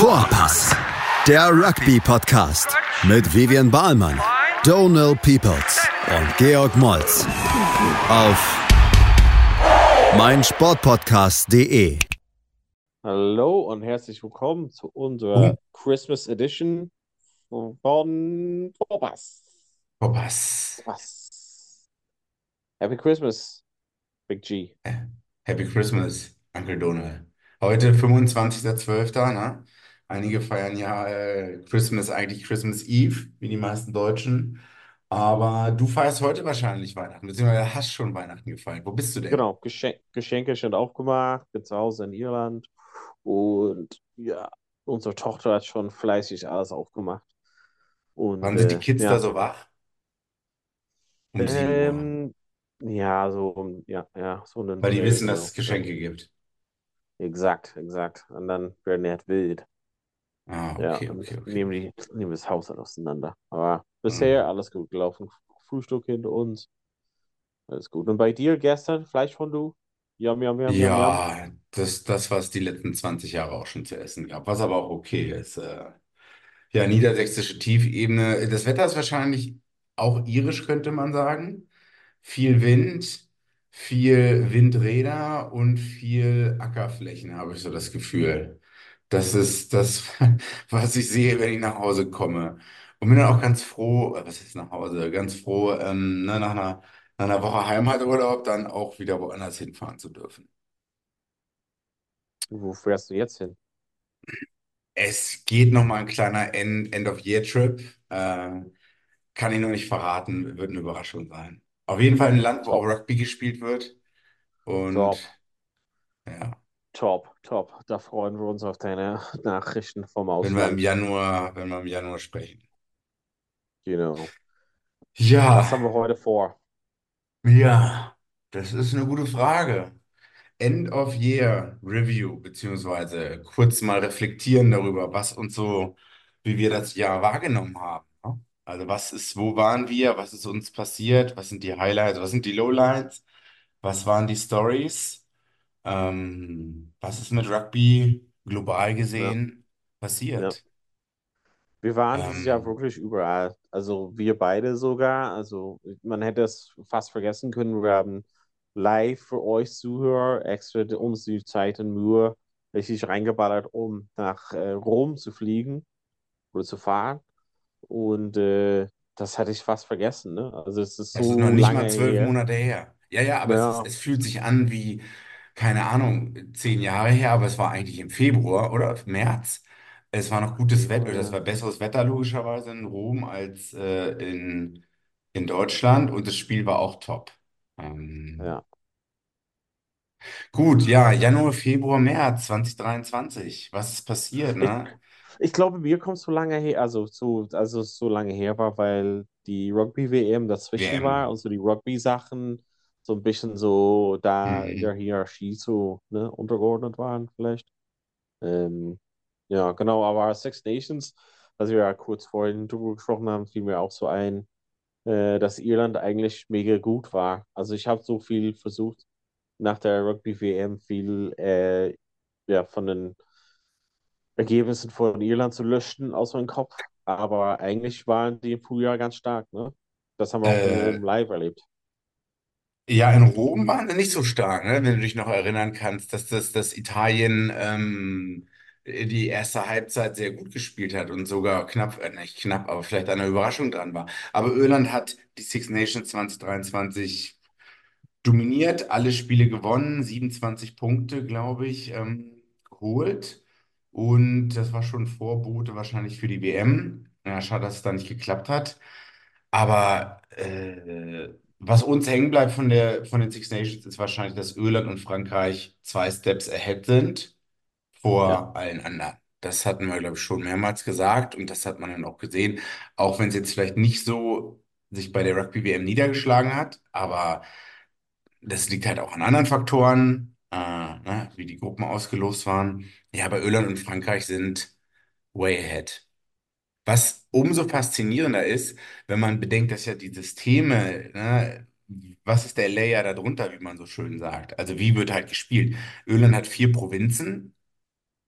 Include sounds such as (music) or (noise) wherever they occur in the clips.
Vorpass, der Rugby-Podcast mit Vivian Bahlmann, Donal Peoples und Georg Moltz auf meinsportpodcast.de. Hallo und herzlich willkommen zu unserer Christmas Edition von Vorpass. Vorpass. Was? Happy Christmas, Big G. Happy Christmas, Uncle Donald. Heute 25.12., ne? Einige feiern ja äh, Christmas eigentlich Christmas Eve, wie die meisten Deutschen. Aber du feierst heute wahrscheinlich Weihnachten, beziehungsweise hast schon Weihnachten gefeiert. Wo bist du denn? Genau, Geschen Geschenke sind aufgemacht, bin zu Hause in Irland und ja, unsere Tochter hat schon fleißig alles aufgemacht. Und Wann sind die äh, Kids ja, da so wach? Um 7 Uhr. ähm, ja, so, ja, ja, so einen Weil die Dreh, wissen, dass es Geschenke gibt. Exakt, exakt. Und dann werden die halt wild. Ah, Ja, okay, und okay, okay. nehmen die, nehmen das Haus halt auseinander. Aber bisher Hm. alles gut gelaufen. Frühstück hinter uns. Alles gut. Und bei dir gestern Fleischfondue? Yum, yum, yum, yum, yum. Ja, das, das, was die letzten 20 Jahre auch schon zu essen gab, was aber auch okay ist. Äh, ja, niedersächsische Tiefebene. Das Wetter ist wahrscheinlich auch irisch, könnte man sagen. Viel Wind, viel Windräder und viel Ackerflächen, habe ich so das Gefühl. Das ist das, (laughs) was ich sehe, wenn ich nach Hause komme. Und bin dann auch ganz froh, äh, was ist nach Hause? Ganz froh, ähm, ne, nach einer, nach einer Woche Heimaturlaub dann auch wieder woanders hinfahren zu dürfen. Wo fährst du jetzt hin? Es geht nochmal ein kleiner End, End-of-Year-Trip. Äh, kann ich noch nicht verraten, wird eine Überraschung sein. Auf jeden Fall ein Land, wo auch Top, Rugby gespielt wird. Und top, ja, top, top. Da freuen wir uns auf deine Nachrichten vom wenn wir im Ausland. Januar, wenn wir im Januar sprechen. Genau. Was Ja, haben wir heute vor? ja, das ist eine gute Frage. End of Year Review, beziehungsweise kurz mal reflektieren darüber, was uns so, wie wir das Jahr wahrgenommen haben. ne? Also was ist, wo waren wir, was ist uns passiert, was sind die Highlights, was sind die Lowlights, was waren die Stories, ähm, was ist mit Rugby global Ja, gesehen ja. passiert. Wir waren dieses Jahr Ähm, wirklich überall. Also wir beide sogar. Also man hätte es fast vergessen können. Wir haben live für euch Zuhörer extra uns die Zeit und Mühe richtig reingeballert, um nach äh, Rom zu fliegen oder zu fahren. Und äh, das hatte ich fast vergessen, ne? Also es ist Es ist noch so nicht lange mal zwölf her. Monate her. Ja, ja, aber es ist, Ja, es fühlt sich an wie, keine Ahnung, zehn Jahre her, aber es war eigentlich im Februar oder März. Es war noch gutes Wetter, das ja, war besseres Wetter logischerweise in Rom als äh, in, in Deutschland und das Spiel war auch top. Ähm, ja. gut, ja, Januar, Februar, März 2023. Was ist passiert, Ich, ne? ich glaube, mir kommt so lange her, also so, also so lange her war, weil die Rugby-WM dazwischen war WM. und so die Rugby-Sachen so ein bisschen so da in der Mhm. Hierarchie so ne, untergeordnet waren, vielleicht. Ähm, ja, genau, aber Six Nations, was wir ja kurz vorhin drüber gesprochen haben, fiel mir auch so ein, äh, dass Irland eigentlich mega gut war. Also ich habe so viel versucht, nach der Rugby-WM viel äh, ja, von den Ergebnissen von Irland zu löschen aus meinem Kopf. Aber eigentlich waren die im Frühjahr ganz stark, ne? Das haben wir auch in Rom Äh, live erlebt. Ja, in Rom waren sie nicht so stark, ne? Wenn du dich noch erinnern kannst, dass das, dass Italien ähm, die erste Halbzeit sehr gut gespielt hat und sogar knapp, äh, nicht knapp, aber vielleicht an einer Überraschung dran war. Aber Irland hat die Six Nations 2023 dominiert, alle Spiele gewonnen, 27 Punkte, glaube ich, ähm, geholt. Und das war schon Vorbote wahrscheinlich für die WM. Ja, schade, dass es da nicht geklappt hat. Aber äh, was uns hängen bleibt von der, von den Six Nations ist wahrscheinlich, dass Irland und Frankreich zwei Steps ahead sind Ja, vor allen anderen. Das hatten wir, glaube ich, schon mehrmals gesagt und das hat man dann auch gesehen, auch wenn es jetzt vielleicht nicht so sich bei der Rugby-WM niedergeschlagen hat, aber das liegt halt auch an anderen Faktoren, äh, ne, wie die Gruppen ausgelost waren. Ja, aber Irland und Frankreich sind way ahead. Was umso faszinierender ist, wenn man bedenkt, dass ja die Systeme, ne, was ist der Layer darunter, wie man so schön sagt? Also wie wird halt gespielt? Irland hat vier Provinzen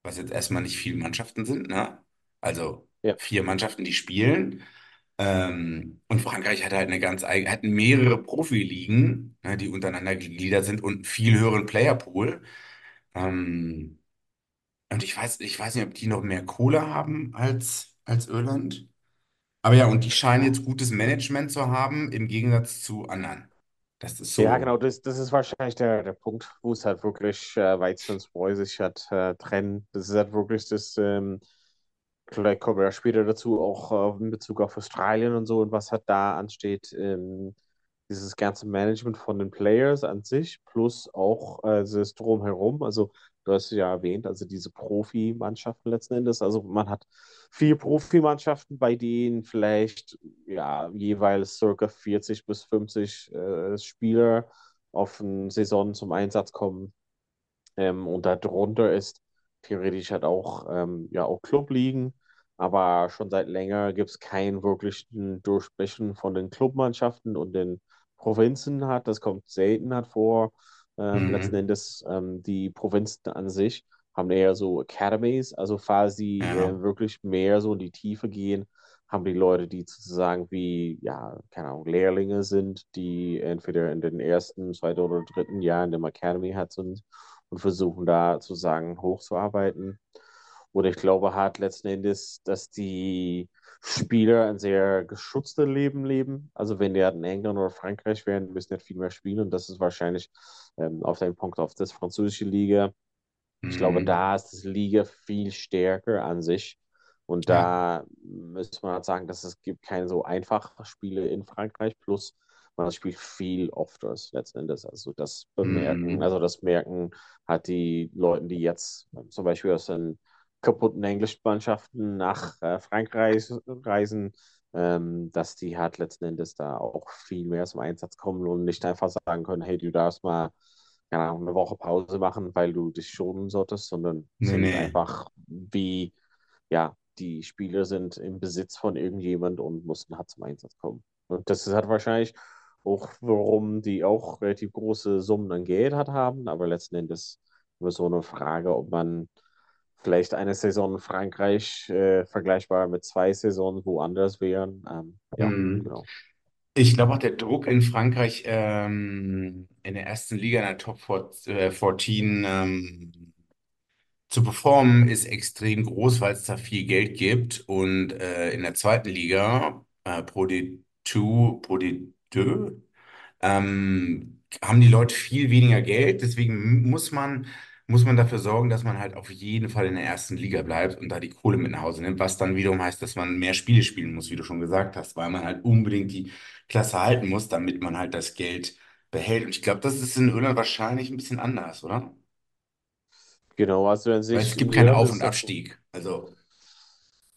was jetzt erstmal nicht viele Mannschaften sind, ne? Also Ja. vier Mannschaften, die spielen. Ähm, und Frankreich hat halt eine ganz eigene, hat mehrere Profiligen, ne, die untereinander gegliedert sind und einen viel höheren Playerpool. Ähm, und ich weiß, ich weiß nicht, ob die noch mehr Kohle haben als, als Irland. Aber ja, und die scheinen jetzt gutes Management zu haben, im Gegensatz zu anderen. Das ist Ja, genau, so. das, das ist wahrscheinlich der, der Punkt, wo es halt wirklich äh, Weizen und Spreu sich hat äh, trennen. Das ist halt wirklich das, ähm, vielleicht kommen wir ja später dazu, auch äh, in Bezug auf Australien und so und was halt da ansteht. Ähm, dieses ganze Management von den Players an sich, plus auch äh, das Drumherum. Also, du hast ja erwähnt, also diese Profimannschaften letzten Endes. Also, man hat vier Profimannschaften, bei denen vielleicht ja jeweils circa 40 bis 50 äh, Spieler auf eine Saison zum Einsatz kommen. Ähm, und darunter ist theoretisch halt auch, ähm, ja, auch Clubligen. Aber schon seit länger gibt es keinen wirklichen Durchbrechen von den Clubmannschaften und den Provinzen hat. Das kommt selten halt vor. Ähm, letzten Mhm. Endes, ähm, die Provinzen an sich haben eher so Academies. Also falls sie äh, Ja. wirklich mehr so in die Tiefe gehen, haben die Leute, die sozusagen wie, ja, keine Ahnung, Lehrlinge sind, die entweder in den ersten, zweiten oder dritten Jahren der Academy hat sind und versuchen da sozusagen hochzuarbeiten. Und ich glaube halt letzten Endes, dass die Spieler ein sehr geschütztes Leben leben. Also wenn die halt in England oder Frankreich wären, müssen nicht viel mehr spielen. Und das ist wahrscheinlich ähm, auf den Punkt auf das französische Liga. Ich glaube, Mhm. da ist das Liga viel stärker an sich. Und Ja. da müsste man halt sagen, dass es gibt keine so einfachen Spiele in Frankreich. Plus, man spielt viel öfters letzten Endes. Also das bemerken, Mhm. also das merken halt die Leute, die jetzt ähm, zum Beispiel aus den kaputten Englischmannschaften nach äh, Frankreich reisen, dass die halt letzten Endes da auch viel mehr zum Einsatz kommen und nicht einfach sagen können, hey, du darfst mal keine Ahnung, eine Woche Pause machen, weil du dich schonen solltest, sondern Nee, sind nee. einfach wie, ja, die Spieler sind im Besitz von irgendjemand und mussten halt zum Einsatz kommen. Und das ist halt wahrscheinlich auch, warum die auch relativ große Summen an Geld hat haben, aber letzten Endes immer so eine Frage, ob man vielleicht eine Saison in Frankreich äh, vergleichbar mit zwei Saisonen woanders wären. Ähm, ja, Mhm. genau. Ich glaube auch der Druck in Frankreich ähm, in der ersten Liga in der Top 14, äh, 14 ähm, zu performen ist extrem groß, weil es da viel Geld gibt. Und äh, in der zweiten Liga, äh, Pro D2, Pro D2, ähm, haben die Leute viel weniger Geld. Deswegen muss man, muss man dafür sorgen, dass man halt auf jeden Fall in der ersten Liga bleibt und da die Kohle mit nach Hause nimmt, was dann wiederum heißt, dass man mehr Spiele spielen muss, wie du schon gesagt hast, weil man halt unbedingt die Klasse halten muss, damit man halt das Geld behält. Und ich glaube, das ist in Irland wahrscheinlich ein bisschen anders, oder? Genau, also Weil sich es in gibt keinen Auf- und es Abstieg. Also,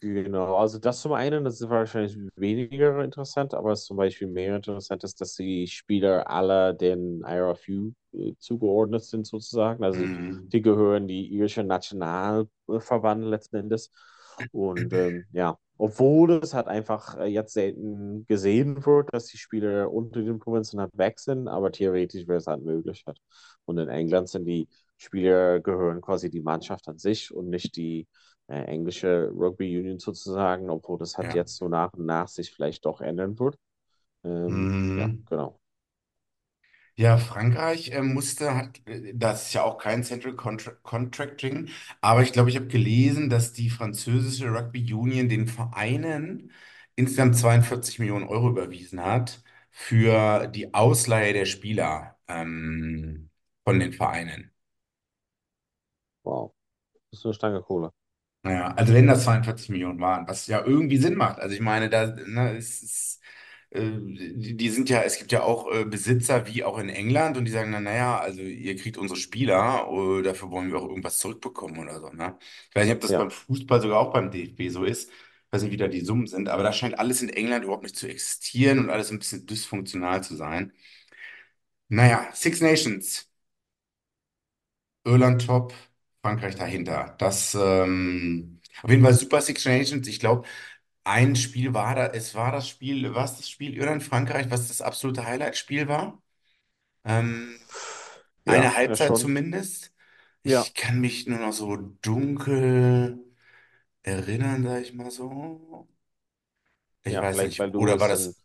Genau, also das zum einen, das ist wahrscheinlich weniger interessant, aber was zum Beispiel mehr interessant ist, dass die Spieler alle den IRFU äh, zugeordnet sind sozusagen. Also mh, die gehören die irische Nationalverband letzten Endes. Und ähm, ja, obwohl es halt einfach äh, jetzt selten gesehen wird, dass die Spieler unter den Provinzen halt weg sind, aber theoretisch wäre es halt möglich. Halt. Und in England sind die Spieler gehören quasi die Mannschaft an sich und nicht die äh, englische Rugby Union sozusagen, obwohl das halt ja. jetzt so nach und nach sich vielleicht doch ändern wird. Ähm, ja, Mhm. genau. Ja, Frankreich äh, musste, hat, äh, das ist ja auch kein Central Contra Contracting, aber ich glaube, ich habe gelesen, dass die französische Rugby Union den Vereinen insgesamt 42 Millionen Euro überwiesen hat für die Ausleihe der Spieler ähm, von den Vereinen. Wow. Das ist eine Stange Kohle. Naja, also wenn das 42 Millionen waren, was ja irgendwie Sinn macht. Also ich meine, da, ne, es ist, äh, die, die sind ja, es gibt ja auch äh, Besitzer wie auch in England und die sagen dann, naja, also ihr kriegt unsere Spieler, äh, dafür wollen wir auch irgendwas zurückbekommen oder so, ne? Ich weiß nicht, ob das Ja, beim Fußball sogar auch beim DFB so ist. Ich weiß nicht, wie da die Summen sind, aber da scheint alles in England überhaupt nicht zu existieren und alles ein bisschen dysfunktional zu sein. Naja, Six Nations. Irland top, Frankreich dahinter. Das ähm, auf jeden Fall Super Six Nations. Ich glaube, ein Spiel war da, es war das Spiel, was das Spiel Irland-Frankreich, was das absolute Highlight-Spiel war. Ähm, ja, eine ja Halbzeit schon. zumindest. Ja, Ich kann mich nur noch so dunkel erinnern, sag ich mal so. Ich ja, weiß vielleicht nicht. weil du Oder war es in, das.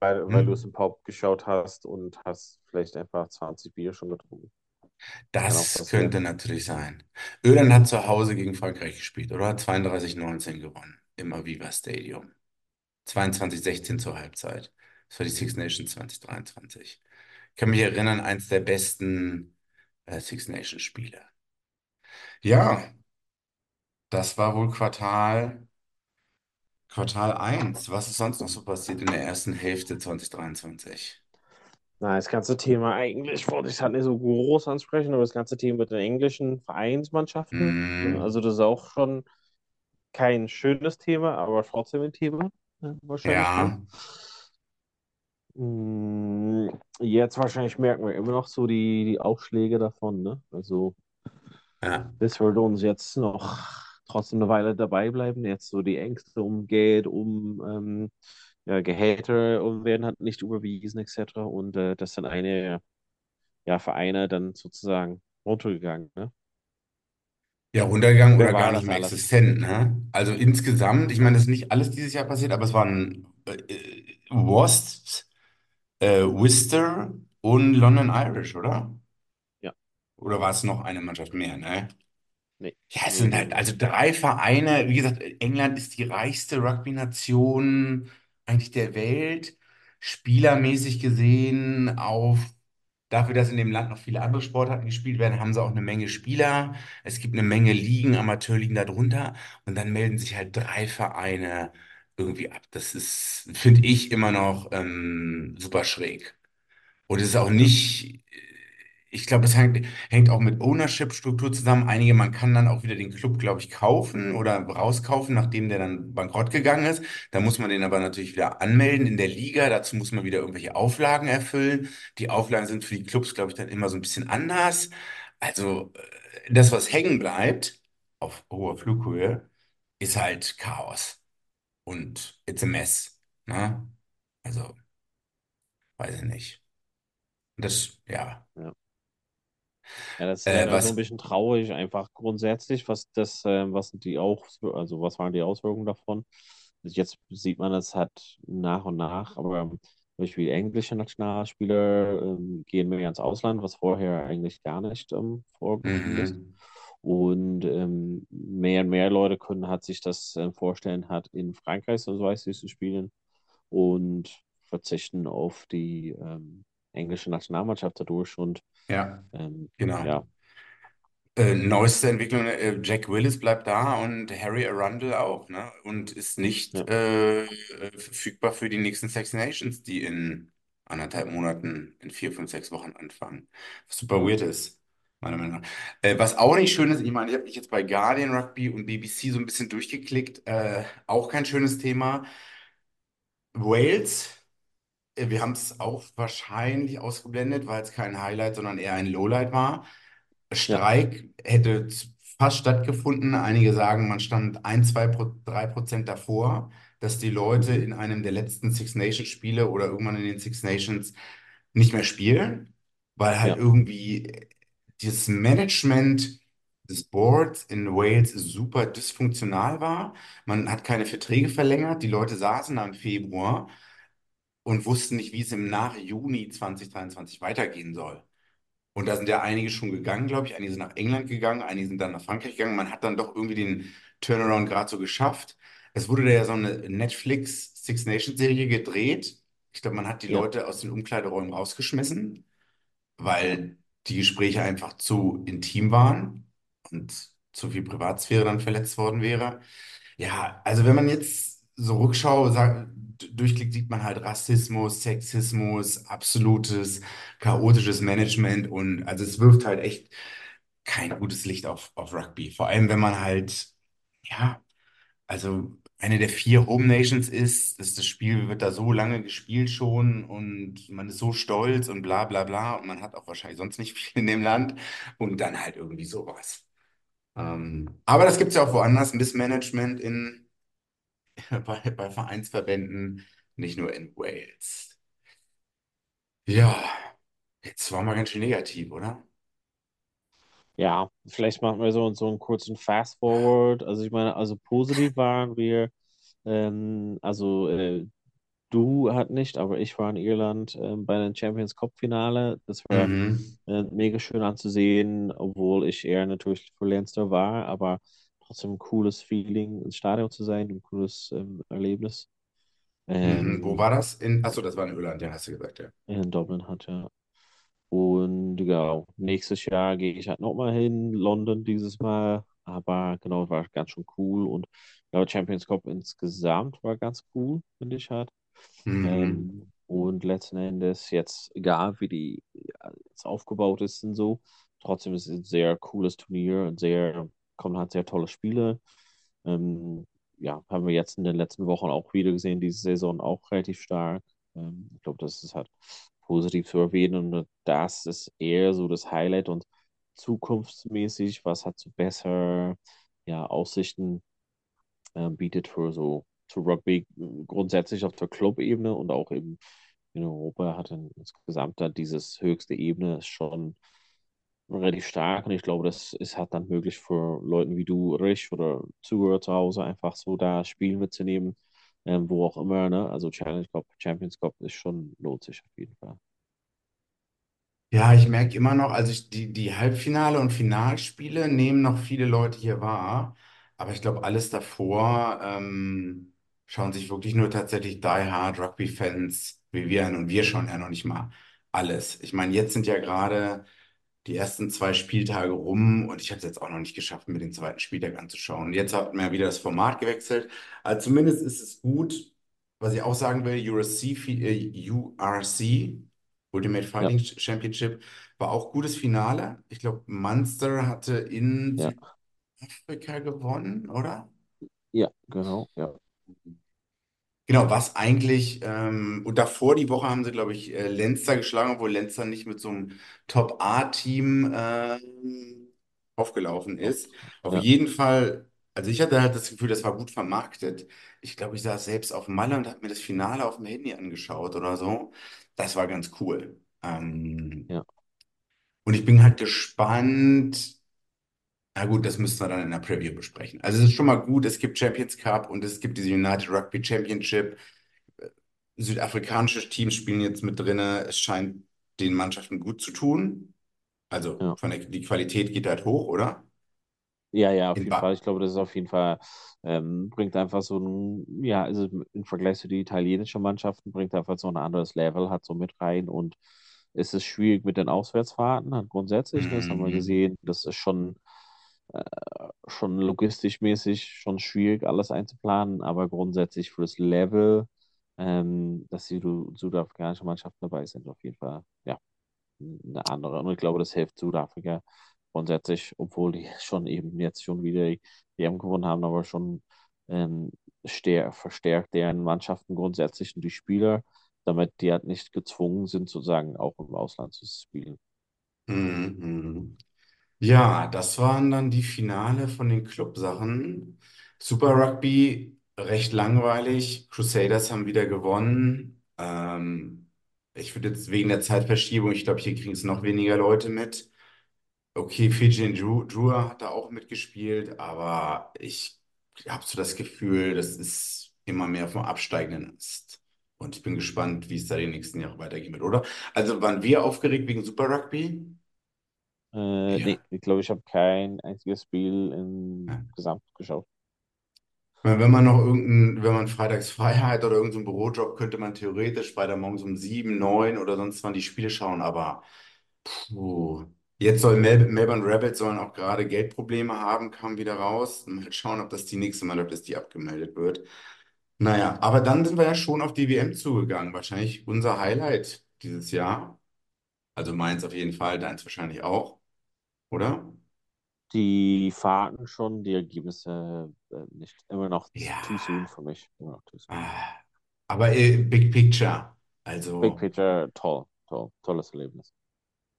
weil, weil du es Hm? im Pub geschaut hast und hast vielleicht einfach 20 Bier schon getrunken. Das könnte natürlich sein. Irland hat zu Hause gegen Frankreich gespielt, oder? Hat 32-19 gewonnen im Aviva Stadium. 22-16 zur Halbzeit. Das war die Six Nations 2023. Ich kann mich erinnern, eins der besten äh, Six Nations Spiele. Ja, das war wohl Quartal, Quartal eins. Was ist sonst noch so passiert in der ersten Hälfte 2023? Na, das ganze Thema eigentlich wollte ich halt nicht so groß ansprechen, aber das ganze Thema mit den englischen Vereinsmannschaften, ne? Hm, Also das ist auch schon kein schönes Thema, aber trotzdem ein Thema, ne? Wahrscheinlich, ne? ja, Mm, Jetzt wahrscheinlich merken wir immer noch so die, die Ausschläge davon, ne? Also ja. das würde uns jetzt noch trotzdem eine Weile dabei bleiben. Jetzt so die Ängste um Geld, um ähm, ja, Gehälter werden halt nicht überwiesen, etc. Und äh, das sind eine ja, Vereine dann sozusagen runtergegangen, ne? Ja, runtergegangen Wer oder gar nicht mehr alles? existent, ne? Also insgesamt, ich meine, das ist nicht alles dieses Jahr passiert, aber es waren äh, äh, Wasps, äh, Worcester und London Irish, oder? Ja, Oder war es noch eine Mannschaft mehr, ne? nee, Ja, es sind halt, also drei Vereine. Wie gesagt, England ist die reichste Rugby-Nation eigentlich der Welt. Spielermäßig gesehen, auf dafür, dass in dem Land noch viele andere Sportarten gespielt werden, haben sie auch eine Menge Spieler. Es gibt eine Menge Ligen, Amateurligen darunter. Und dann melden sich halt drei Vereine irgendwie ab. Das ist, finde ich, immer noch ähm, super schräg. Und es ist auch nicht, ich glaube, es hängt, hängt auch mit Ownership-Struktur zusammen. Einige, man kann dann auch wieder den Club, glaube ich, kaufen oder rauskaufen, nachdem der dann bankrott gegangen ist. Da muss man den aber natürlich wieder anmelden in der Liga. Dazu muss man wieder irgendwelche Auflagen erfüllen. Die Auflagen sind für die Clubs, glaube ich, dann immer so ein bisschen anders. Also, äh, das, was hängen bleibt auf hoher Flughöhe, ist halt Chaos. Und it's a mess. Ne? Also, weiß ich nicht. Das, ja. ja. Ja, das ist Äh, leider so ein was, bisschen traurig, einfach grundsätzlich, was das, äh, was die Auswirkungen, also was waren die Auswirkungen davon? Also Jetzt sieht man es halt nach und nach, aber zum Beispiel englische Nationalspieler ähm, gehen mehr ins Ausland, was vorher eigentlich gar nicht ähm, vorgekommen ist. mhm. Und ähm, mehr und mehr Leute können halt sich das äh, vorstellen, hat in Frankreich und so weiter zu spielen und verzichten auf die ähm, englische Nationalmannschaft dadurch und Ja, ähm, genau. ja, Äh, neueste Entwicklung, äh, Jack Willis bleibt da und Harry Arundel auch, ne? Und ist nicht ja, äh, äh, verfügbar für die nächsten Six Nations, die in anderthalb Monaten, in vier, fünf, sechs Wochen anfangen. Was super weird ist, meiner Meinung nach. Äh, was auch nicht schön ist, ich meine, ich habe mich jetzt bei Guardian Rugby und BBC so ein bisschen durchgeklickt, äh, auch kein schönes Thema. Wales. Äh, Wir haben es auch wahrscheinlich ausgeblendet, weil es kein Highlight, sondern eher ein Lowlight war. ja, Streik hätte z- fast stattgefunden. Einige sagen, man stand ein, zwei, drei Prozent davor, dass die Leute in einem der letzten Six Nations Spiele oder irgendwann in den Six Nations nicht mehr spielen, weil halt ja, irgendwie dieses Management des Boards in Wales super dysfunktional war. Man hat keine Verträge verlängert. Die Leute saßen da im Februar und wussten nicht, wie es im nach Juni 2023 weitergehen soll. Und da sind ja einige schon gegangen, glaube ich. Einige sind nach England gegangen, einige sind dann nach Frankreich gegangen. Man hat dann doch irgendwie den Turnaround gerade so geschafft. Es wurde da ja so eine Netflix Six Nations Serie gedreht. Ich glaube, man hat die ja, Leute aus den Umkleideräumen rausgeschmissen, weil die Gespräche einfach zu intim waren und zu viel Privatsphäre dann verletzt worden wäre. Ja, also wenn man jetzt so Rückschau sagt, durchklickt, sieht man halt Rassismus, Sexismus, absolutes chaotisches Management und also es wirft halt echt kein gutes Licht auf, auf Rugby. Vor allem, wenn man halt, ja, also eine der vier Home Nations ist, dass das Spiel wird da so lange gespielt schon und man ist so stolz und bla bla bla und man hat auch wahrscheinlich sonst nicht (laughs) viel in dem Land und dann halt irgendwie sowas. Ähm, aber das gibt es ja auch woanders, Missmanagement in (laughs) bei, bei Vereinsverbänden, nicht nur in Wales. Ja, jetzt war mal ganz schön negativ, oder? Ja, vielleicht machen wir so, so einen kurzen Fast Forward. Also ich meine, also positiv waren wir, ähm, also äh, du hat nicht, aber ich war in Irland ähm, bei den Champions Cup Finale. Das war Mhm. äh, mega schön anzusehen, obwohl ich eher natürlich für Leinster war, aber trotzdem ein cooles Feeling, ins Stadion zu sein, ein cooles ähm, Erlebnis. Mhm. Wo Ähm, war das? In, achso, das war in Irland, ja, hast du gesagt, ja. in Dublin hat ja. Und genau, nächstes Jahr gehe ich halt nochmal hin, London dieses Mal. Aber genau, war ganz schön cool. Und ja, Champions Cup insgesamt war ganz cool, finde ich halt. Mhm. Ähm, und letzten Endes jetzt, egal wie die ja, jetzt aufgebaut ist und so, trotzdem ist es ein sehr cooles Turnier und sehr, kommen halt sehr tolle Spiele. Ähm, ja, haben wir jetzt in den letzten Wochen auch wieder gesehen, diese Saison auch relativ stark. Ähm, ich glaube, das ist halt positiv zu erwähnen und das ist eher so das Highlight und zukunftsmäßig, was hat so besser ja, Aussichten äh, bietet für so zu Rugby grundsätzlich auf der Club-Ebene und auch eben in Europa hat insgesamt dann dieses höchste Ebene schon relativ stark und ich glaube, das ist halt dann möglich für Leute wie du, Rich oder Zuhörer zu Hause einfach so da Spiel mitzunehmen, ähm, wo auch immer, ne? Also Challenge Cup, Champions Cup ist schon, lohnt sich auf jeden Fall. Ja, ich merke immer noch, also ich, die, die Halbfinale und Finalspiele nehmen noch viele Leute hier wahr, aber ich glaube, alles davor ähm, schauen sich wirklich nur tatsächlich Die Hard Rugby-Fans wie wir an und wir schauen ja noch nicht mal alles. Ich meine, jetzt sind ja gerade die ersten zwei Spieltage rum und ich habe es jetzt auch noch nicht geschafft, mir den zweiten Spieltag anzuschauen. Jetzt hat man ja wieder das Format gewechselt. Also zumindest ist es gut, was ich auch sagen will, URC, äh, URC, Ultimate Ja, Fighting Championship, war auch gutes Finale. Ich glaube, Munster hatte in ja, Südafrika gewonnen, oder? ja, genau, ja, Genau, was eigentlich, ähm, und davor die Woche haben sie, glaube ich, äh, Leinster geschlagen, obwohl Leinster nicht mit so einem Top-A-Team ähm, aufgelaufen auf, ist. Auf ja, jeden Fall, also ich hatte halt das Gefühl, das war gut vermarktet. Ich glaube, ich saß selbst auf Malle und habe mir das Finale auf dem Handy angeschaut oder so. Das war ganz cool. Ähm, ja. und ich bin halt gespannt. Na gut, das müssen wir dann in der Preview besprechen. Also es ist schon mal gut, es gibt Champions Cup und es gibt diese United Rugby Championship. Südafrikanische Teams spielen jetzt mit drinne. Es scheint den Mannschaften gut zu tun. Also ja. von der, die Qualität geht halt hoch, oder? Ja, ja, auf In jeden Fall. ba Ich glaube, das ist auf jeden Fall, ähm, bringt einfach so ein, ja, also im Vergleich zu den italienischen Mannschaften, bringt einfach so ein anderes Level, hat so mit rein und es ist schwierig mit den Auswärtsfahrten, halt grundsätzlich, ne, das haben wir Mhm. gesehen, das ist schon, schon logistisch mäßig schon schwierig, alles einzuplanen, aber grundsätzlich für das Level, ähm, dass die Süd- südafrikanische Mannschaften dabei sind, auf jeden Fall, ja, eine andere. Und ich glaube, das hilft Südafrika grundsätzlich, obwohl die (laughs) schon eben jetzt schon wieder die WM gewonnen haben, aber schon ähm, stär, verstärkt deren Mannschaften grundsätzlich und die Spieler, damit die halt nicht gezwungen sind, sozusagen auch im Ausland zu spielen. Mhm. Ja, das waren dann die Finale von den Clubsachen. Super Rugby, recht langweilig. Crusaders haben wieder gewonnen. Ähm, ich würde jetzt wegen der Zeitverschiebung, ich glaube, hier kriegen es noch weniger Leute mit. Okay, Fijian Dru- Drua hat da auch mitgespielt, aber ich habe so das Gefühl, das ist immer mehr vom absteigenden Ast. Und ich bin gespannt, wie es da die nächsten Jahre weitergehen wird, oder? Also waren wir aufgeregt wegen Super Rugby? Äh, nee, Ja. ich glaube, ich habe kein einziges Spiel Ja. im Gesamt geschaut. Wenn man noch irgendein, wenn man freitags frei hat oder irgendeinen Bürojob, könnte man theoretisch Freitagmorgens um sieben, neun oder sonst wann die Spiele schauen, aber puh. Jetzt soll Mel Melbourne Rebels sollen auch gerade Geldprobleme haben, kam wieder raus. Mal schauen, ob das die nächste Mal, ob das die abgemeldet wird. Naja, aber dann sind wir ja schon auf die WM zugegangen. Wahrscheinlich unser Highlight dieses Jahr. Also meins auf jeden Fall, deins wahrscheinlich auch, oder? Die Fahrten schon, die Ergebnisse äh, nicht. Immer noch Ja. too soon für mich. Immer noch too soon. Ah. Aber äh, Big Picture. Big Also. Picture, toll, toll, tolles Erlebnis.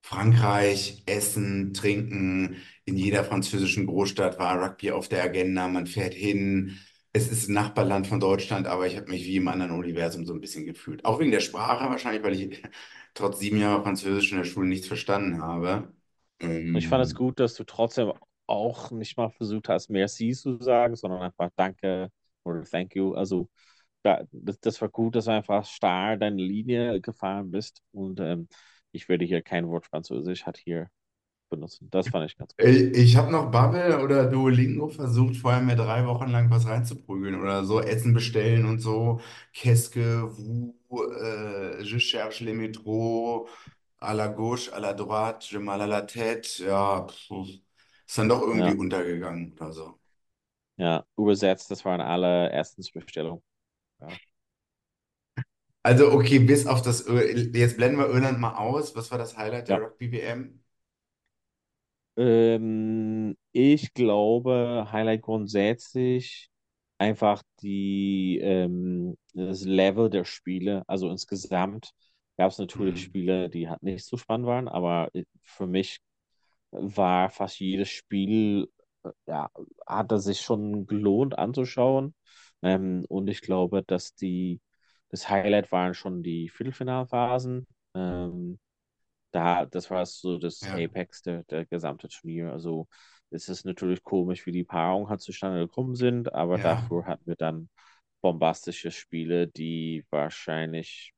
Frankreich, Essen, Trinken. In jeder französischen Großstadt war Rugby auf der Agenda. Man fährt hin. Es ist ein Nachbarland von Deutschland, aber ich habe mich wie im anderen Universum so ein bisschen gefühlt. Auch wegen der Sprache wahrscheinlich, weil ich trotz sieben Jahre Französisch in der Schule nichts verstanden habe. Und ich fand es Ähm, gut, dass du trotzdem auch nicht mal versucht hast, merci zu sagen, sondern einfach danke oder thank you. Also da, das, das war gut, dass du einfach starr deine Linie gefahren bist. Und ähm, ich werde hier kein Wort Französisch hat hier benutzen. Das fand ich ganz gut. Ich, ich habe noch Babbel oder Duolingo versucht, vorher mir drei Wochen lang was reinzuprügeln oder so Essen bestellen und so. Qu'est-ce que vous, äh, je cherche les métros, à la gauche, à la droite, j'ai mal à la tête. Ja, pff, ist dann doch irgendwie Ja, untergegangen oder so. ja, übersetzt, das waren alle Erstensbestellungen. Ja. Also okay, bis auf das, jetzt blenden wir Irland mal aus. Was war das Highlight der Ja. Rugby-WM? Ähm, ich glaube, Highlight grundsätzlich einfach die, ähm, das Level der Spiele. Also insgesamt gab es natürlich Hm. Spiele, die halt nicht so spannend waren, aber für mich war fast jedes Spiel, äh, ja, hat es sich schon gelohnt anzuschauen. Ähm, und ich glaube, dass die, das Highlight waren schon die Viertelfinalphasen. Ähm, da, das war so das Ja. Apex der, der gesamte Turnier. Also es ist natürlich komisch, wie die Paarungen halt zustande gekommen sind, aber Ja. dafür hatten wir dann bombastische Spiele, die wahrscheinlich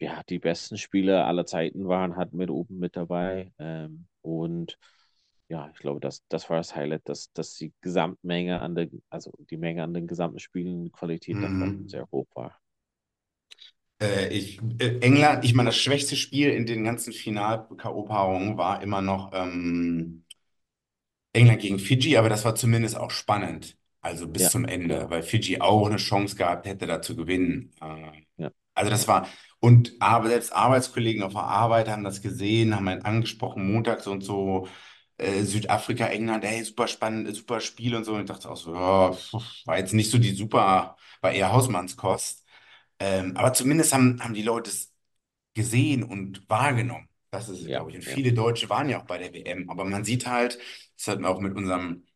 ja die besten Spiele aller Zeiten waren, hatten mit oben mit dabei. Ähm, und ja, ich glaube, das, das war das Highlight, dass, dass die Gesamtmenge an der, also die Menge an den gesamten Spielen, Qualität davon Mhm. sehr hoch war. Äh, ich, äh, England, ich meine, das schwächste Spiel in den ganzen Final-K.O.-Paarungen war immer noch ähm, England gegen Fidschi, aber das war zumindest auch spannend. Also bis Ja, zum Ende, weil Fidschi auch eine Chance gehabt hätte, da zu gewinnen. Äh, Ja, also das war, und aber selbst Arbeitskollegen auf der Arbeit haben das gesehen, haben halt angesprochen, montags und so, äh, Südafrika, England, ey, super spannend, super Spiel und so. Und ich dachte auch so, ja, pf, war jetzt nicht so die super, war eher Hausmannskost. Ähm, aber zumindest haben, haben die Leute es gesehen und wahrgenommen. Das ist ja, glaube ich. Und ja, viele Deutsche waren ja auch bei der WM. Aber man sieht halt, das hatten wir auch mit unserem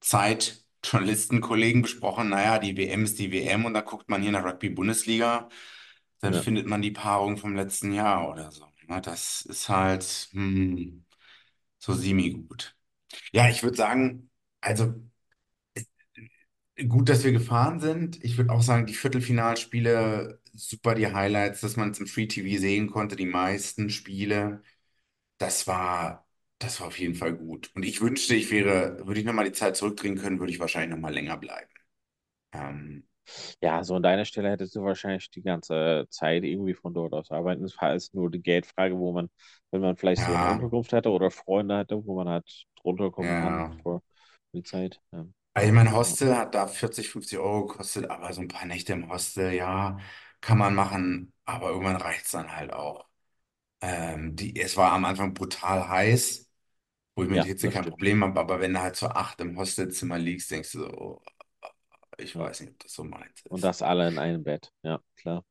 Zeitjournalistenkollegen besprochen, naja, die WM ist die WM und da guckt man hier nach Rugby-Bundesliga, dann ja. findet man die Paarung vom letzten Jahr oder so. Na, das ist halt hm, so semi-gut. Ja, ich würde sagen, also Gut, dass wir gefahren sind. Ich würde auch sagen, die Viertelfinalspiele, super die Highlights, dass man es im Free TV sehen konnte, die meisten Spiele. Das war, das war auf jeden Fall gut. Und ich wünschte, ich wäre, würde ich nochmal die Zeit zurückdrehen können, würde ich wahrscheinlich nochmal länger bleiben. Ähm, Ja, so an deiner Stelle hättest du wahrscheinlich die ganze Zeit irgendwie von dort aus arbeiten. Es war jetzt nur die Geldfrage, wo man, wenn man vielleicht so eine ja, Unterkunft hätte oder Freunde hätte, wo man halt drunter kommen kann ja. für die Zeit. Ja, Also ich mein ja, Hostel hat da 40, 50 Euro gekostet, aber so ein paar Nächte im Hostel, ja, kann man machen, aber irgendwann reicht es dann halt auch. Ähm, die, es war am Anfang brutal heiß. wo ich mit Ja, Hitze kein stimmt. Problem habe, aber wenn du halt zu acht im Hostelzimmer liegst, denkst du so, oh, ich weiß nicht, ob das so meins Und das alle in einem Bett. Ja, klar.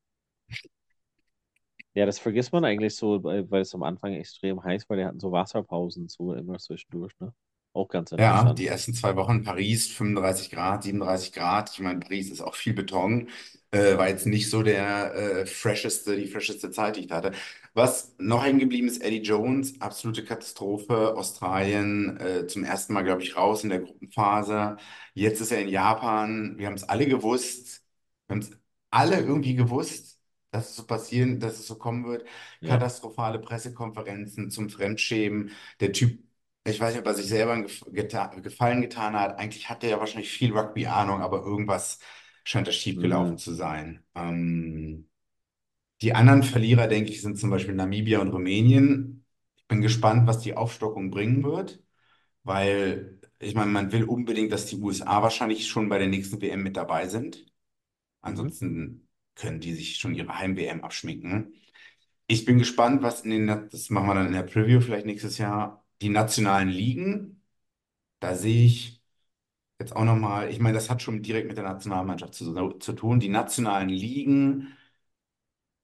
Ja, das vergisst man eigentlich so, weil weil es am Anfang extrem heiß war. Die hatten so Wasserpausen so immer zwischendurch, ne? Auch ganz Ja, interessant. die ersten zwei Wochen Paris, 35 Grad, 37 Grad. Ich meine, Paris ist auch viel Beton. Äh, war jetzt nicht so der äh, fresheste, die fresheste Zeit, die ich da hatte. Was noch hängen geblieben ist, Eddie Jones, absolute Katastrophe. Australien äh, zum ersten Mal, glaube ich, raus in der Gruppenphase. Jetzt ist er in Japan. Wir haben es alle gewusst. Wir haben es alle irgendwie gewusst, dass es so passieren, dass es so kommen wird. Ja. Katastrophale Pressekonferenzen zum Fremdschämen. Der Typ ich weiß nicht, ob er sich selber einen geta Gefallen getan hat. Eigentlich hat er ja wahrscheinlich viel Rugby-Ahnung, aber irgendwas scheint da schiefgelaufen zu sein. Ähm, die anderen Verlierer, denke ich, sind zum Beispiel Namibia und Rumänien. Ich bin gespannt, was die Aufstockung bringen wird, weil ich meine, man will unbedingt, dass die USA wahrscheinlich schon bei der nächsten WM mit dabei sind. mhm, Ansonsten können die sich schon ihre Heim-WM abschminken. Ich bin gespannt, was in den, das machen wir dann in der Preview vielleicht nächstes Jahr, die nationalen Ligen. Da sehe ich jetzt auch nochmal, ich meine, das hat schon direkt mit der Nationalmannschaft zu, zu tun. Die nationalen Ligen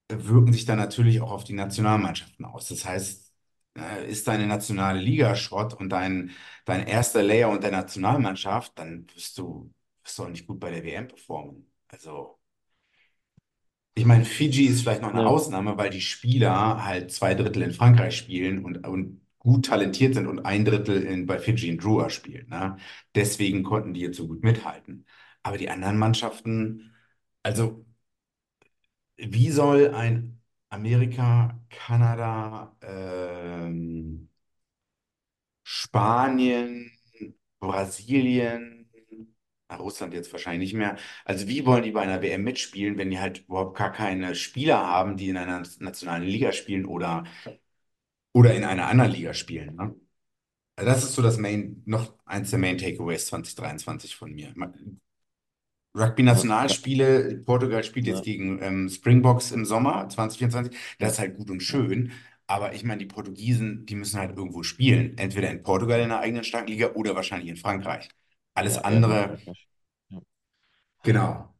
wirken sich dann natürlich auch auf die Nationalmannschaften aus. Das heißt, äh, ist deine nationale Liga Schrott und dein, dein erster Layer und der Nationalmannschaft, dann wirst du, wirst du auch nicht gut bei der WM performen. Also, ich meine, Fiji ist vielleicht noch eine ja, Ausnahme, weil die Spieler halt zwei Drittel in Frankreich spielen und, und gut talentiert sind und ein Drittel in, bei Fijian Drua spielt. Ne? Deswegen konnten die jetzt so gut mithalten. Aber die anderen Mannschaften, also wie soll ein Amerika, Kanada, ähm, Spanien, Brasilien, Russland jetzt wahrscheinlich nicht mehr. Also wie wollen die bei einer WM mitspielen, wenn die halt überhaupt gar keine Spieler haben, die in einer nationalen Liga spielen oder, oder in einer anderen Liga spielen, ne? Also das ist so das Main, noch eins der Main Takeaways 2023 von mir. Ja, Rugby-Nationalspiele, Portugal spielt jetzt ja, gegen ähm, Springboks im Sommer 2024. Das ja, ist halt gut und ja, schön. Aber ich meine, die Portugiesen, die müssen halt irgendwo spielen. Entweder in Portugal in der eigenen starken Liga oder wahrscheinlich in Frankreich. Alles ja, ja, ja, andere. Ja. genau.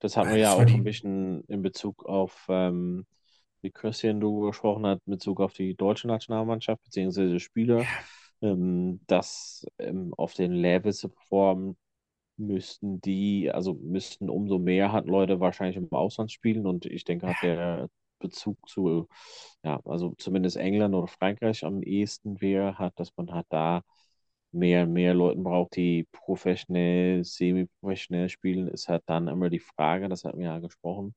Das hatten Äh, wir ja Das war auch ein die, bisschen in Bezug auf, ähm, wie Christian du gesprochen hat, in Bezug auf die deutsche Nationalmannschaft beziehungsweise Spieler, ja, ähm, dass ähm, auf den Levels zu performen müssten die, also müssten umso mehr hat Leute wahrscheinlich im Ausland spielen und ich denke, hat der Bezug zu, ja, also zumindest England oder Frankreich am ehesten wäre, hat, dass man halt da mehr und mehr Leuten braucht, die professionell, semi-professionell spielen, ist halt dann immer die Frage, das hatten wir ja gesprochen,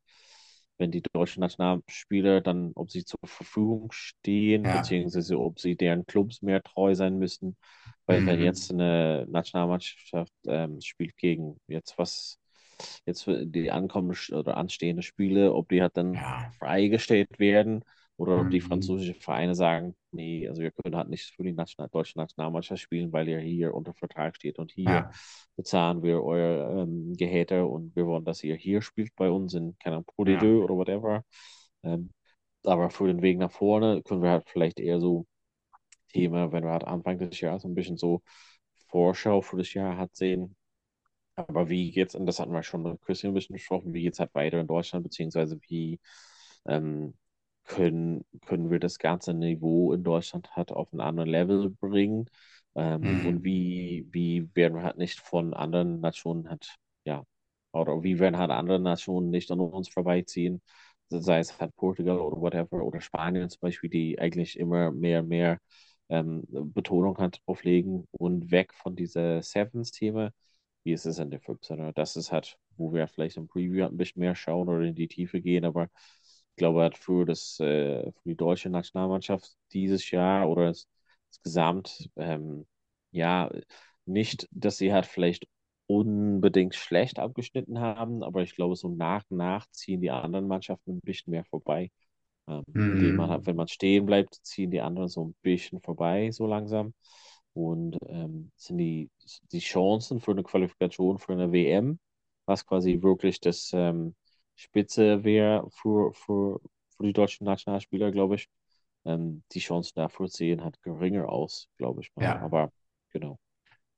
wenn die deutschen Nationalspieler dann, ob sie zur Verfügung stehen, ja. beziehungsweise ob sie deren Clubs mehr treu sein müssen. Weil wenn jetzt Mhm. eine Nationalmannschaft ähm, spielt gegen jetzt was, jetzt die ankommende oder anstehende Spiele, ob die halt dann Ja. freigestellt werden oder ob die Mhm. französischen Vereine sagen, nee, also wir können halt nicht für die National deutsche Nationalmannschaft spielen, weil ihr hier unter Vertrag steht und hier Ja, bezahlen wir eure ähm, Gehälter und wir wollen, dass ihr hier spielt bei uns in, keine Ahnung, Pro ja, D2 oder whatever. Ähm, aber für den Weg nach vorne können wir halt vielleicht eher so Thema, wenn wir halt Anfang des Jahres so ein bisschen so Vorschau für das Jahr hat sehen. Aber wie geht's, und das hatten wir schon mit Christian ein bisschen besprochen, wie geht's halt weiter in Deutschland, beziehungsweise wie ähm, können, können wir das ganze Niveau in Deutschland halt auf ein anderes Level bringen? Ähm, und mhm. wie, wie werden wir halt nicht von anderen Nationen halt, ja, oder wie werden halt andere Nationen nicht an uns vorbeiziehen? Sei es halt Portugal oder whatever, oder Spanien zum Beispiel, die eigentlich immer mehr und mehr ähm, Betonung hat drauf legen und weg von dieser Sevens-Thema wie ist es in der 15er? Das ist halt, wo wir vielleicht im Preview halt ein bisschen mehr schauen oder in die Tiefe gehen, aber ich glaube halt für das, äh, für die deutsche Nationalmannschaft dieses Jahr oder das, insgesamt, ähm, ja, nicht, dass sie halt vielleicht unbedingt schlecht abgeschnitten haben, aber ich glaube, so nach und nach ziehen die anderen Mannschaften ein bisschen mehr vorbei. Ähm, indem man halt, Mhm. wenn man stehen bleibt, ziehen die anderen so ein bisschen vorbei, so langsam. Und ähm, sind die, die Chancen für eine Qualifikation für eine WM, was quasi wirklich das ähm, Spitze wäre für, für, für die deutschen Nationalspieler, glaube ich. Ähm, die Chancen dafür sehen halt geringer aus, glaube ich mal. Ja. Aber genau,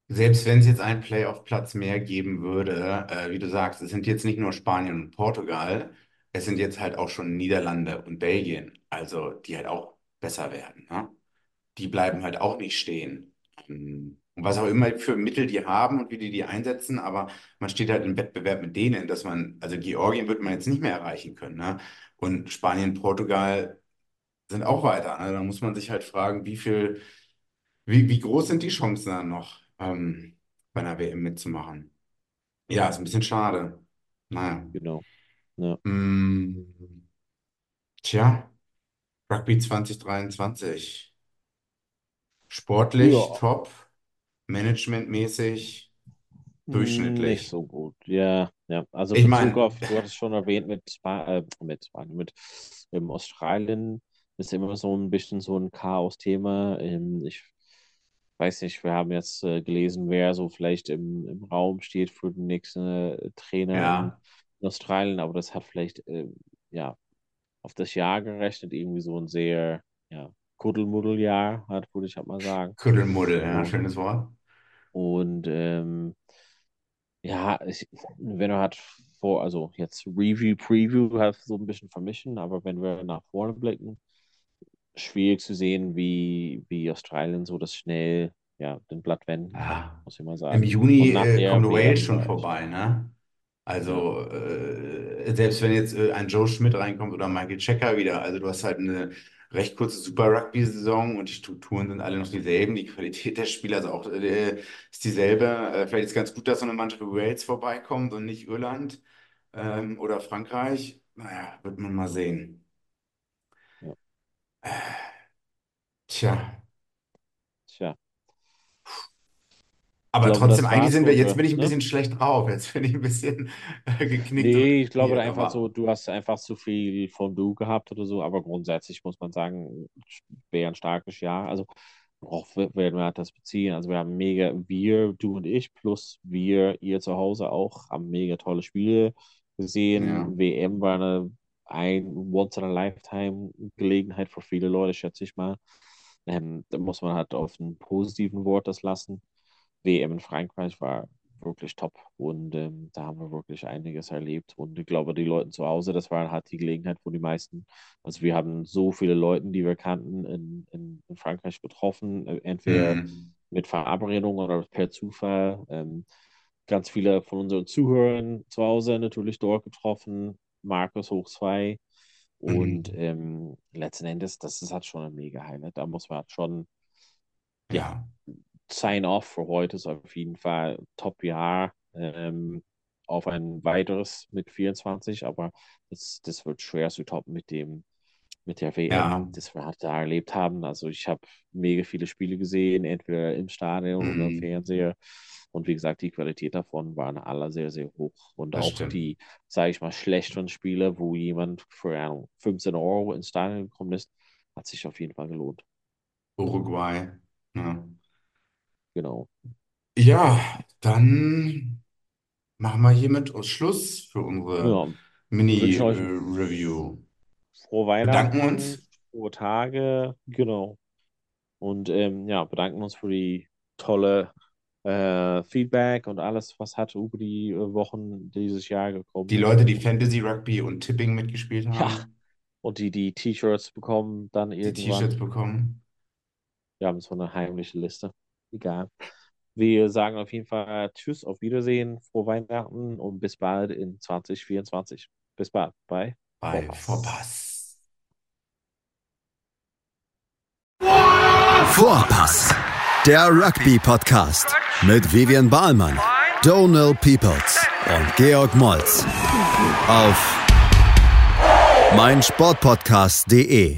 Selbst wenn es jetzt einen Playoff-Platz mehr geben würde, äh, wie du sagst, es sind jetzt nicht nur Spanien und Portugal, es sind jetzt halt auch schon Niederlande und Belgien, also die halt auch besser werden, ne? Die bleiben halt auch nicht stehen. Ähm, Und was auch immer für Mittel die haben und wie die die einsetzen, aber man steht halt im Wettbewerb mit denen, dass man, also Georgien wird man jetzt nicht mehr erreichen können, ne? Und Spanien, Portugal sind auch weiter, ne? Da muss man sich halt fragen, wie viel wie, wie groß sind die Chancen dann noch, ähm, bei einer WM mitzumachen? Ja, ist ein bisschen schade. Naja. genau. Ja, Mm, tja, Rugby 2023. Sportlich ja top, managementmäßig nicht durchschnittlich. so gut. Ja, ja. Also Ich Bezug meine, auf, du hattest schon erwähnt mit, Spa äh, mit Spanien, mit ähm, Australien ist immer so ein bisschen so ein Chaos-Thema. Ähm, ich weiß nicht, wir haben jetzt äh, gelesen, wer so vielleicht im, im Raum steht für den nächsten Trainer in, ja, in Australien, aber das hat vielleicht äh, ja auf das Jahr gerechnet, irgendwie so ein sehr ja, Kuddelmuddel-Jahr hat, würde ich halt mal sagen. Kuddelmuddel, ja, schönes Wort. Und ähm, ja, ich, wenn du halt vor, also jetzt Review, Preview halt so ein bisschen vermischen, aber wenn wir nach vorne blicken, schwierig zu sehen, wie, wie Australien so das schnell, ja, den Blatt wenden Ja. muss ich mal Im sagen. Juni Und nach äh, kommt Wales schon ich, vorbei, ne? Also, äh, selbst wenn jetzt äh, ein Joe Schmidt reinkommt oder Michael Checker wieder, also du hast halt eine, recht kurze Super Rugby-Saison und die Strukturen sind alle noch dieselben. Die Qualität der Spieler ist auch äh, ist dieselbe. Äh, vielleicht ist es ganz gut, dass so eine Mannschaft wie Wales vorbeikommt und nicht Irland ähm, oder Frankreich. Naja, wird man mal sehen. Ja. Äh. Tja. Aber glaube, trotzdem, eigentlich sind wir, jetzt bin ich ein ne? bisschen schlecht drauf. Jetzt bin ich ein bisschen äh, geknickt Nee, ich glaube einfach so, du hast einfach zu viel von du gehabt oder so, aber grundsätzlich muss man sagen, wäre ein starkes Jahr. Also auch werden wir das beziehen. Also wir haben mega, wir, du und ich, plus wir, ihr zu Hause auch, haben mega tolle Spiele ja. gesehen. WM war eine ein Once-in-a-Lifetime-Gelegenheit für viele Leute, schätze ich mal. Ähm, da muss man halt auf einen positiven Wort das lassen. WM in Frankreich war wirklich top und ähm, da haben wir wirklich einiges erlebt und ich glaube, die Leute zu Hause, das war halt die Gelegenheit, wo die meisten, also wir haben so viele Leute, die wir kannten, in, in, in Frankreich getroffen, äh, entweder Mhm. mit Verabredung oder per Zufall. Ähm, ganz viele von unseren Zuhörern zu Hause natürlich dort getroffen, Markus hoch zwei und Mhm. ähm, letzten Endes, das ist halt schon ein mega Highlight. Da muss man halt schon, ja, Ja, Sign-off für heute ist auf jeden Fall Top-Jahr ähm, auf ein weiteres mit 24, aber das, das wird schwer zu toppen mit dem, mit der ja. WM, das wir halt da erlebt haben. Also ich habe mega viele Spiele gesehen, entweder im Stadion oder im Mhm. Fernseher. Und wie gesagt, die Qualität davon waren alle sehr, sehr hoch. Und Das auch stimmt. die, sage ich mal, schlechteren Spiele, wo jemand für keine Ahnung, 15 Euro ins Stadion gekommen ist, hat sich auf jeden Fall gelohnt. Uruguay. Ja. Genau. Ja, dann machen wir hiermit Schluss für unsere Ja, wir wünschen euch Mini-Review. frohe Bedanken Weihnachten, uns. frohe Tage, genau. Und ähm, ja, bedanken uns für die tolle äh, Feedback und alles, was hat über die äh, Wochen dieses Jahr gekommen Die. Leute, die Fantasy Rugby und Tipping mitgespielt ja, haben, und die die T-Shirts bekommen dann die T-Shirts irgendwann. bekommen. Wir haben so eine heimliche Liste. Egal. Wir sagen auf jeden Fall Tschüss, auf Wiedersehen, frohe Weihnachten und bis bald in 2024. Bis bald bei Bei Vorpass. Vorpass. Vorpass, der Rugby-Podcast mit Vivian Bahlmann, Donal Peoples und Georg Moltz auf meinsportpodcast.de.